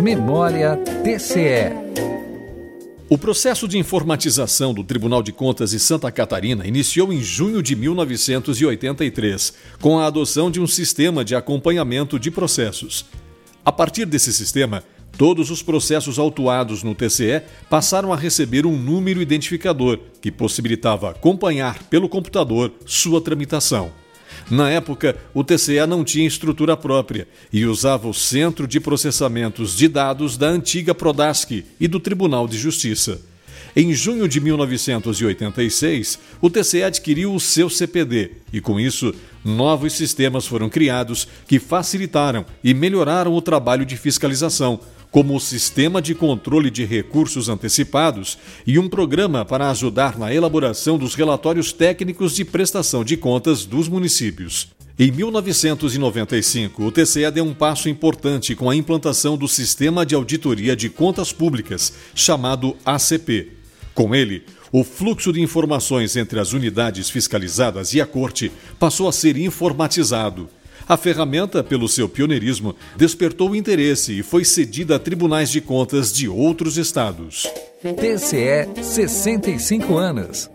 Memória TCE. O processo de informatização do Tribunal de Contas de Santa Catarina iniciou em junho de 1983, com a adoção de um sistema de acompanhamento de processos. A partir desse sistema, todos os processos autuados no TCE passaram a receber um número identificador que possibilitava acompanhar pelo computador sua tramitação. Na época, o TCE não tinha estrutura própria e usava o Centro de Processamentos de Dados da antiga Prodasc e do Tribunal de Justiça. Em junho de 1986, o TCE adquiriu o seu CPD e, com isso, novos sistemas foram criados que facilitaram e melhoraram o trabalho de fiscalização, como o Sistema de Controle de Recursos Antecipados e um programa para ajudar na elaboração dos relatórios técnicos de prestação de contas dos municípios. Em 1995, o TCE deu um passo importante com a implantação do Sistema de Auditoria de Contas Públicas, chamado ACP. Com ele, o fluxo de informações entre as unidades fiscalizadas e a Corte passou a ser informatizado. A ferramenta, pelo seu pioneirismo, despertou interesse e foi cedida a tribunais de contas de outros estados. TCE 65 anos.